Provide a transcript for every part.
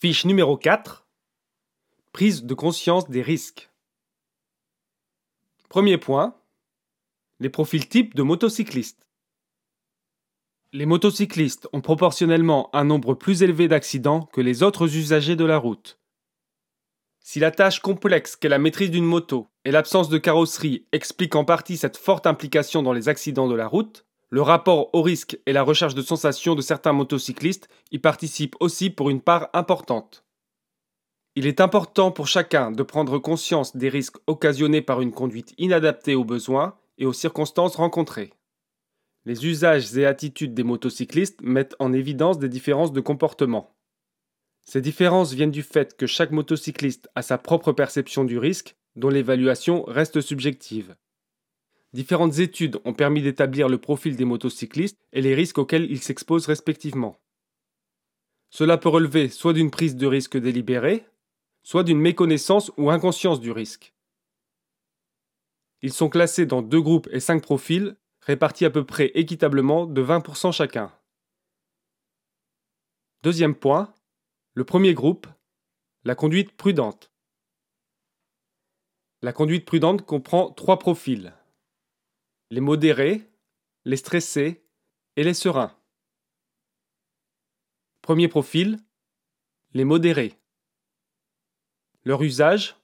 Fiche numéro 4. Prise de conscience des risques. Premier point. Les profils types de motocyclistes. Les motocyclistes ont proportionnellement un nombre plus élevé d'accidents que les autres usagers de la route. Si la tâche complexe qu'est la maîtrise d'une moto et l'absence de carrosserie expliquent en partie cette forte implication dans les accidents de la route, le rapport au risque et la recherche de sensations de certains motocyclistes y participent aussi pour une part importante. Il est important pour chacun de prendre conscience des risques occasionnés par une conduite inadaptée aux besoins et aux circonstances rencontrées. Les usages et attitudes des motocyclistes mettent en évidence des différences de comportement. Ces différences viennent du fait que chaque motocycliste a sa propre perception du risque, dont l'évaluation reste subjective. Différentes études ont permis d'établir le profil des motocyclistes et les risques auxquels ils s'exposent respectivement. Cela peut relever soit d'une prise de risque délibérée, soit d'une méconnaissance ou inconscience du risque. Ils sont classés dans deux groupes et cinq profils, répartis à peu près équitablement de 20% chacun. Deuxième point, le premier groupe, la conduite prudente. La conduite prudente comprend trois profils les modérés, les stressés et les sereins. Premier profil, les modérés. Leur usage,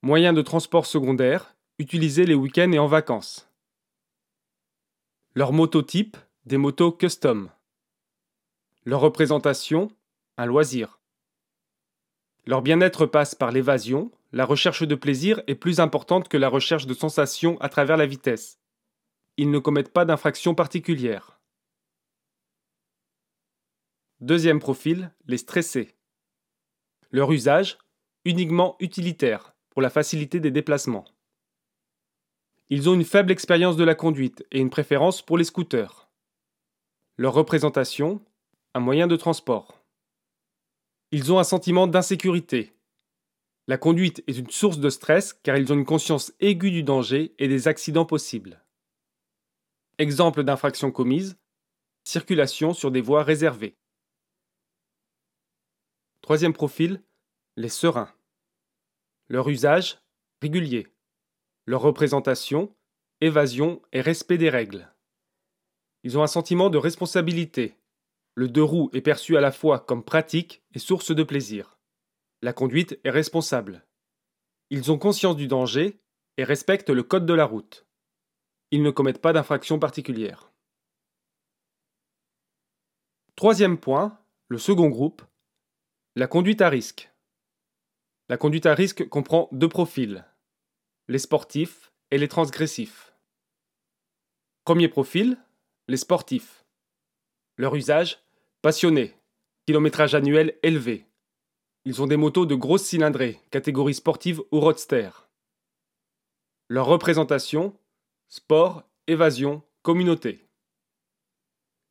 moyen de transport secondaire, utilisé les week-ends et en vacances. Leur mototype, des motos custom. Leur représentation, un loisir. Leur bien-être passe par l'évasion, la recherche de plaisir est plus importante que la recherche de sensations à travers la vitesse. Ils ne commettent pas d'infraction particulière. Deuxième profil, les stressés. Leur usage, uniquement utilitaire, pour la facilité des déplacements. Ils ont une faible expérience de la conduite et une préférence pour les scooters. Leur représentation, un moyen de transport. Ils ont un sentiment d'insécurité, la conduite est une source de stress car ils ont une conscience aiguë du danger et des accidents possibles. Exemple d'infraction commise circulation sur des voies réservées. Troisième profil les sereins. Leur usage régulier. Leur représentation évasion et respect des règles. Ils ont un sentiment de responsabilité. Le deux roues est perçu à la fois comme pratique et source de plaisir. La conduite est responsable. Ils ont conscience du danger et respectent le code de la route. Ils ne commettent pas d'infraction particulière. Troisième point, le second groupe, la conduite à risque. La conduite à risque comprend deux profils, les sportifs et les transgressifs. Premier profil, les sportifs. Leur usage, passionné, kilométrage annuel élevé, ils ont des motos de grosse cylindrée, catégorie sportive ou roadster. Leur représentation sport, évasion, communauté.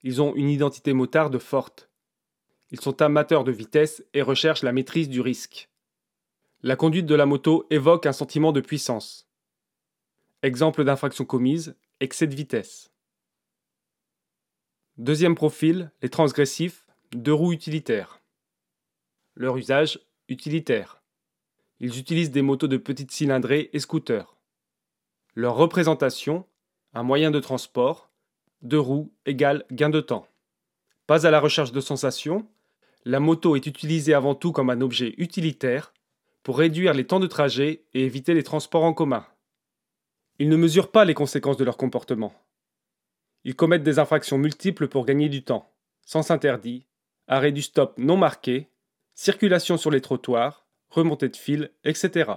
Ils ont une identité motarde forte. Ils sont amateurs de vitesse et recherchent la maîtrise du risque. La conduite de la moto évoque un sentiment de puissance. Exemple d'infraction commise, excès de vitesse. Deuxième profil, les transgressifs, deux roues utilitaires. Leur usage utilitaire. Ils utilisent des motos de petite cylindrée et scooters. Leur représentation, un moyen de transport, deux roues égale gain de temps. Pas à la recherche de sensations, la moto est utilisée avant tout comme un objet utilitaire pour réduire les temps de trajet et éviter les transports en commun. Ils ne mesurent pas les conséquences de leur comportement. Ils commettent des infractions multiples pour gagner du temps, sens interdit, arrêt du stop non marqué, circulation sur les trottoirs, remontée de fil, etc.